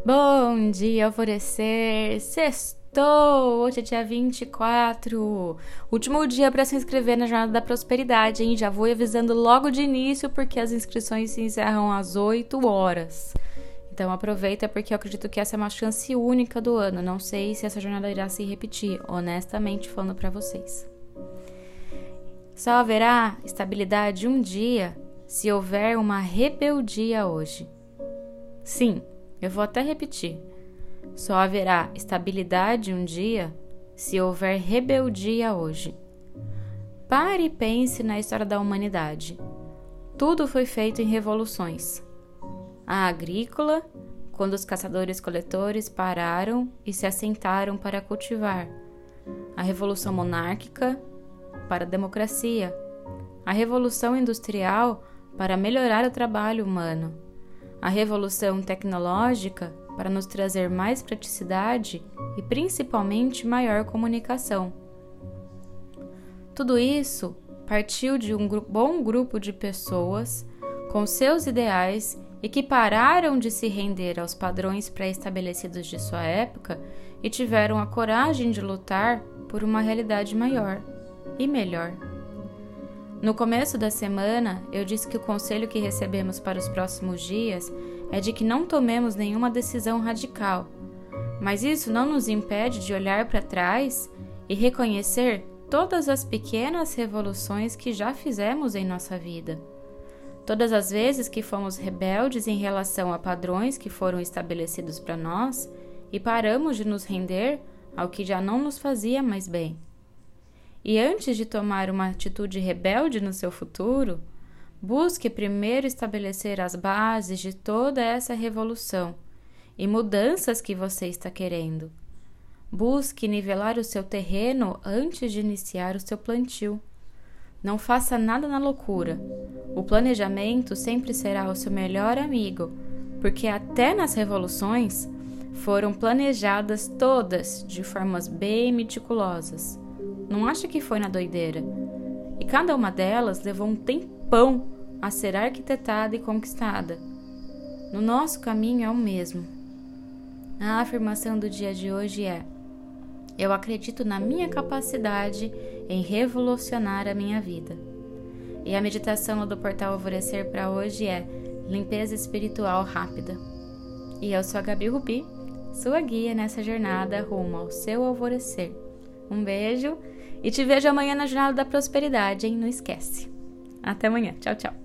Bom dia, alvorecer, sextou! Hoje é dia 24, último dia para se inscrever na Jornada da Prosperidade, hein? Já vou avisando logo de início porque as inscrições se encerram às 8 horas. Então aproveita porque eu acredito que essa é uma chance única do ano. Não sei se essa jornada irá se repetir, honestamente falando para vocês. Só haverá estabilidade um dia se houver uma rebeldia hoje. Sim, eu vou até repetir. Só haverá estabilidade um dia se houver rebeldia hoje. Pare e pense na história da humanidade. Tudo foi feito em revoluções. A agrícola, quando os caçadores-coletores pararam e se assentaram para cultivar. A revolução monárquica, para a democracia. A revolução industrial, para melhorar o trabalho humano a revolução tecnológica para nos trazer mais praticidade e principalmente maior comunicação. Tudo isso partiu de um bom grupo de pessoas com seus ideais e que pararam de se render aos padrões pré-estabelecidos de sua época e tiveram a coragem de lutar por uma realidade maior e melhor. No começo da semana, eu disse que o conselho que recebemos para os próximos dias é de que não tomemos nenhuma decisão radical, mas isso não nos impede de olhar para trás e reconhecer todas as pequenas revoluções que já fizemos em nossa vida. Todas as vezes que fomos rebeldes em relação a padrões que foram estabelecidos para nós e paramos de nos render ao que já não nos fazia mais bem. E antes de tomar uma atitude rebelde no seu futuro, busque primeiro estabelecer as bases de toda essa revolução e mudanças que você está querendo. Busque nivelar o seu terreno antes de iniciar o seu plantio. Não faça nada na loucura. O planejamento sempre será o seu melhor amigo, porque até nas revoluções foram planejadas todas de formas bem meticulosas. Não acha que foi na doideira? E cada uma delas levou um tempão a ser arquitetada e conquistada. No nosso caminho é o mesmo. A afirmação do dia de hoje é: Eu acredito na minha capacidade em revolucionar a minha vida. E a meditação do portal Alvorecer para hoje é Limpeza Espiritual Rápida. E eu sou a Gabi Rubi, sua guia nessa jornada rumo ao seu alvorecer. Um beijo e te vejo amanhã na Jornada da Prosperidade, hein? Não esquece. Até amanhã. Tchau, tchau.